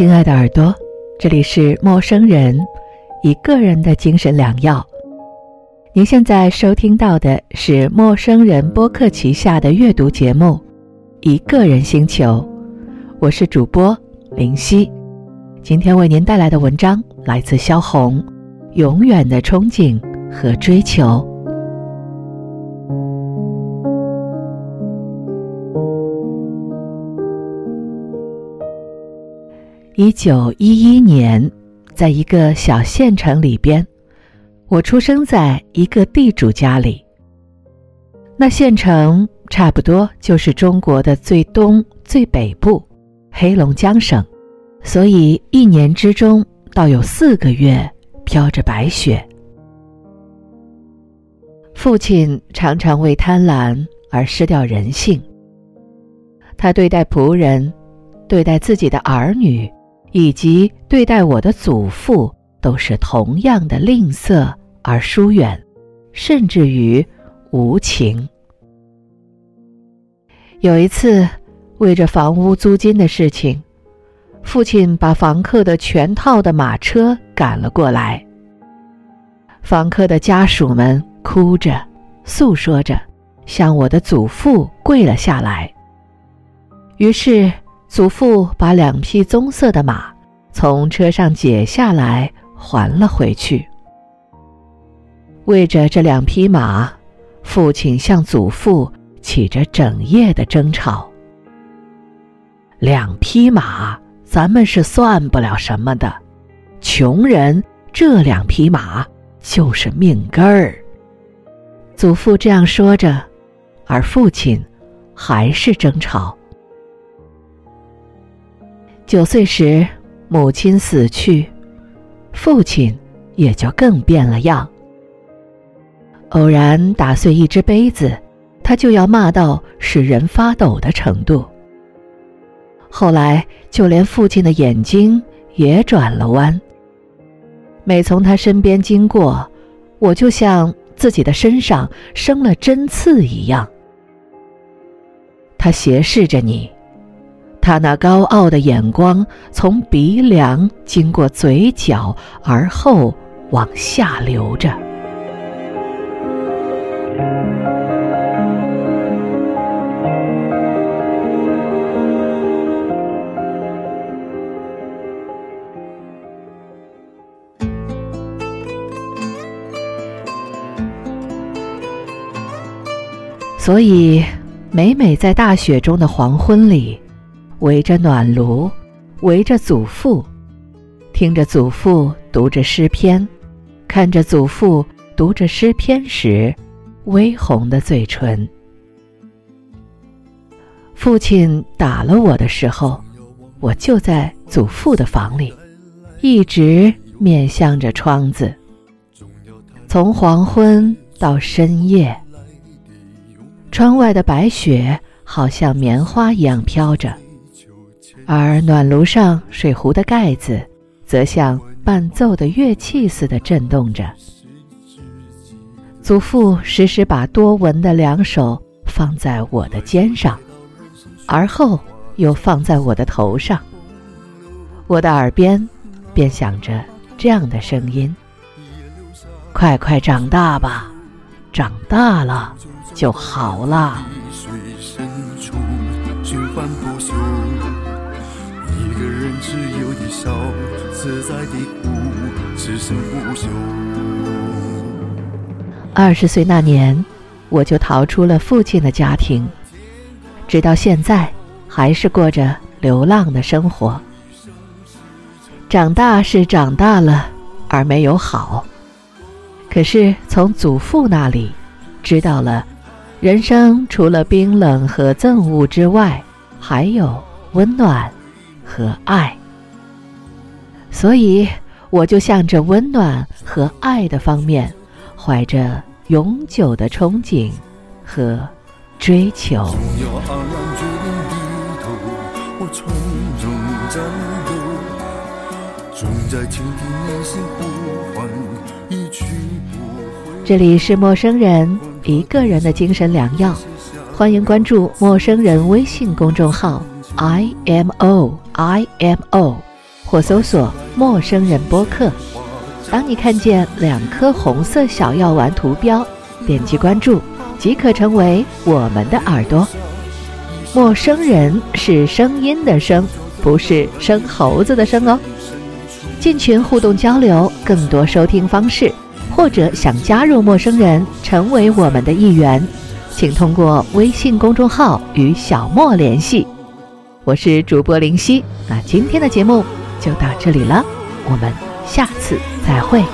亲爱的耳朵，这里是陌生人，一个人的精神良药。您现在收听到的是陌生人播客旗下的阅读节目《一个人星球》，我是主播林夕。今天为您带来的文章来自萧红，《永远的憧憬和追求》。一九一一年，在一个小县城里边，我出生在一个地主家里。那县城差不多就是中国的最东最北部，黑龙江省，所以一年之中倒有四个月飘着白雪。父亲常常为贪婪而失掉人性，他对待仆人，对待自己的儿女。以及对待我的祖父都是同样的吝啬而疏远，甚至于无情。有一次，为着房屋租金的事情，父亲把房客的全套的马车赶了过来。房客的家属们哭着、诉说着，向我的祖父跪了下来。于是。祖父把两匹棕色的马从车上解下来，还了回去。为着这两匹马，父亲向祖父起着整夜的争吵。两匹马，咱们是算不了什么的，穷人这两匹马就是命根儿。祖父这样说着，而父亲还是争吵。九岁时，母亲死去，父亲也就更变了样。偶然打碎一只杯子，他就要骂到使人发抖的程度。后来，就连父亲的眼睛也转了弯。每从他身边经过，我就像自己的身上生了针刺一样。他斜视着你。他那高傲的眼光从鼻梁经过嘴角，而后往下流着。所以，每每在大雪中的黄昏里。围着暖炉，围着祖父，听着祖父读着诗篇，看着祖父读着诗篇时，微红的嘴唇。父亲打了我的时候，我就在祖父的房里，一直面向着窗子。从黄昏到深夜，窗外的白雪好像棉花一样飘着。而暖炉上水壶的盖子，则像伴奏的乐器似的震动着。祖父时时把多闻的两手放在我的肩上，而后又放在我的头上。我的耳边便响着这样的声音：“快快长大吧，长大了就好了。”只有的笑，在此生不朽。二十岁那年，我就逃出了父亲的家庭，直到现在，还是过着流浪的生活。长大是长大了，而没有好。可是从祖父那里，知道了，人生除了冰冷和憎恶之外，还有温暖。和爱，所以我就向着温暖和爱的方面，怀着永久的憧憬和追求。这里是陌生人一个人的精神良药，欢迎关注陌生人微信公众号。I M O I M O，或搜索“陌生人播客”。当你看见两颗红色小药丸图标，点击关注，即可成为我们的耳朵。陌生人是声音的声，不是生猴子的生哦。进群互动交流，更多收听方式，或者想加入陌生人，成为我们的一员，请通过微信公众号与小莫联系。我是主播林夕，那今天的节目就到这里了，我们下次再会。